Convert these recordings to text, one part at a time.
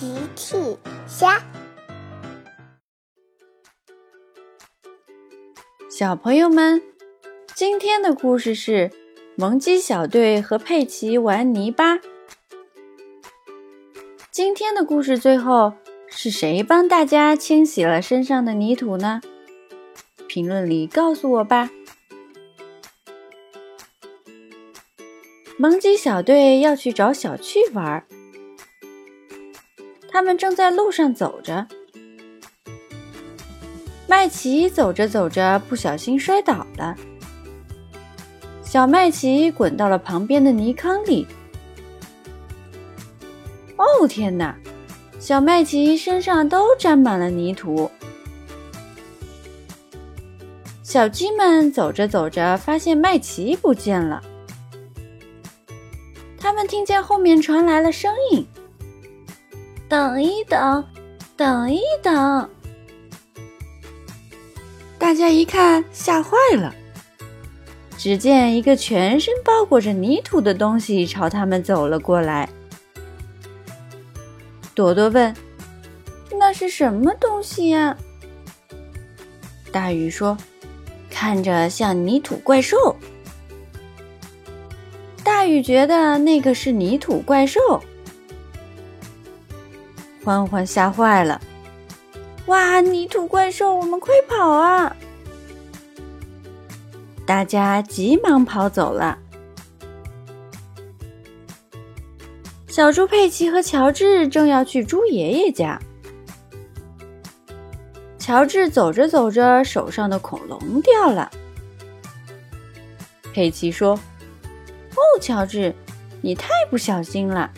奇趣虾，小朋友们，今天的故事是萌鸡小队和佩奇玩泥巴。今天的故事最后是谁帮大家清洗了身上的泥土呢？评论里告诉我吧。萌鸡小队要去找小趣玩，他们正在路上走着。麦琪走着走着，不小心摔倒了，小麦琪滚到了旁边的泥坑里。哦天哪！小麦琪身上都沾满了泥土。小鸡们走着走着，发现麦琪不见了。他们听见后面传来了声音：“等一等，等一等！”大家一看，吓坏了。只见一个全身包裹着泥土的东西朝他们走了过来。朵朵问：“那是什么东西呀？”大鱼说：“看着像泥土怪兽。”大雨觉得那个是泥土怪兽，欢欢吓坏了！哇，泥土怪兽，我们快跑啊！大家急忙跑走了。小猪佩奇和乔治正要去猪爷爷家，乔治走着走着，手上的恐龙掉了。佩奇说。哦，乔治，你太不小心了。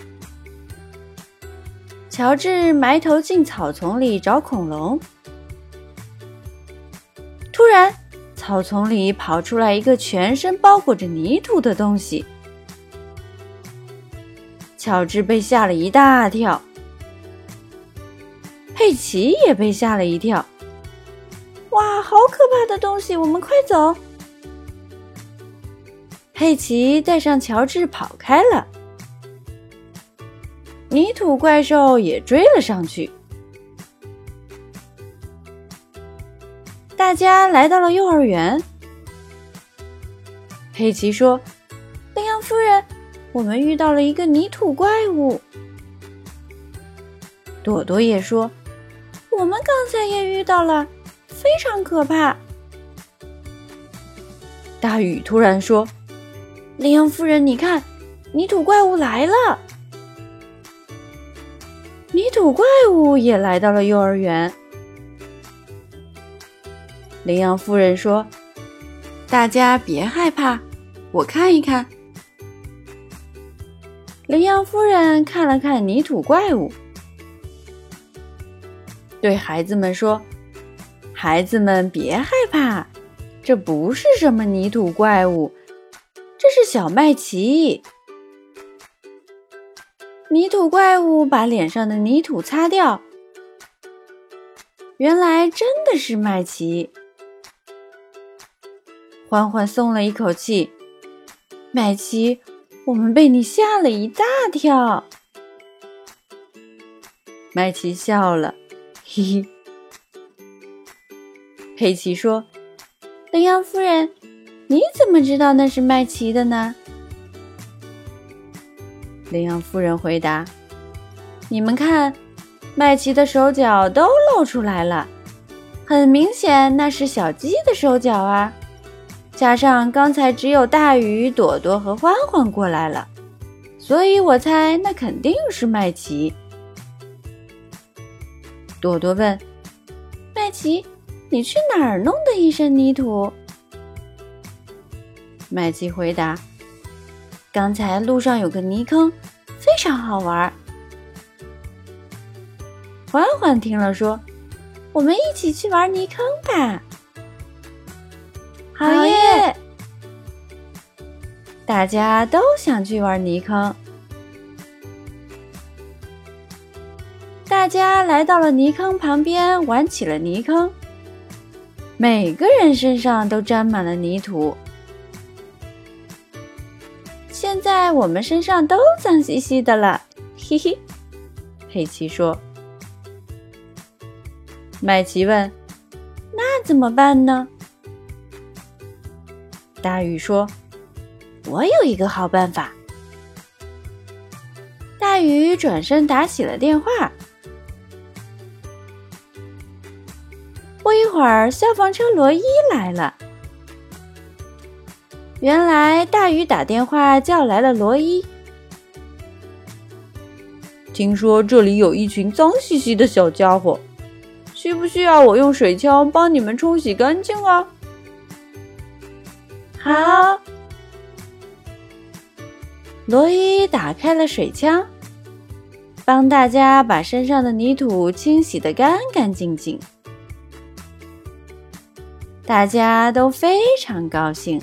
乔治埋头进草丛里找恐龙，突然，草丛里跑出来一个全身包裹着泥土的东西。乔治被吓了一大跳，佩奇也被吓了一跳。哇，好可怕的东西！我们快走。佩奇带上乔治跑开了，泥土怪兽也追了上去。大家来到了幼儿园。佩奇说：“羚羊夫人，我们遇到了一个泥土怪物。”朵朵也说：“我们刚才也遇到了，非常可怕。”大雨突然说。羚羊夫人，你看，泥土怪物来了！泥土怪物也来到了幼儿园。羚羊夫人说：“大家别害怕，我看一看。”羚羊夫人看了看泥土怪物，对孩子们说：“孩子们别害怕，这不是什么泥土怪物。”这是小麦奇。泥土怪物把脸上的泥土擦掉，原来真的是麦琪。欢欢松了一口气。麦琪，我们被你吓了一大跳。麦琪笑了，嘿嘿。佩奇说：“羚羊夫人。”你怎么知道那是麦琪的呢？羚羊夫人回答：“你们看，麦琪的手脚都露出来了，很明显那是小鸡的手脚啊！加上刚才只有大鱼、朵朵和欢欢过来了，所以我猜那肯定是麦琪。”朵朵问：“麦琪，你去哪儿弄的一身泥土？”麦琪回答：“刚才路上有个泥坑，非常好玩。”欢欢听了说：“我们一起去玩泥坑吧！”好耶！大家都想去玩泥坑。大家来到了泥坑旁边，玩起了泥坑。每个人身上都沾满了泥土。在我们身上都脏兮兮的了，嘿嘿，佩奇说。麦琪问：“那怎么办呢？”大鱼说：“我有一个好办法。”大鱼转身打起了电话。不一会儿，消防车罗伊来了。原来大鱼打电话叫来了罗伊。听说这里有一群脏兮兮的小家伙，需不需要我用水枪帮你们冲洗干净啊？好。罗伊打开了水枪，帮大家把身上的泥土清洗得干干净净。大家都非常高兴。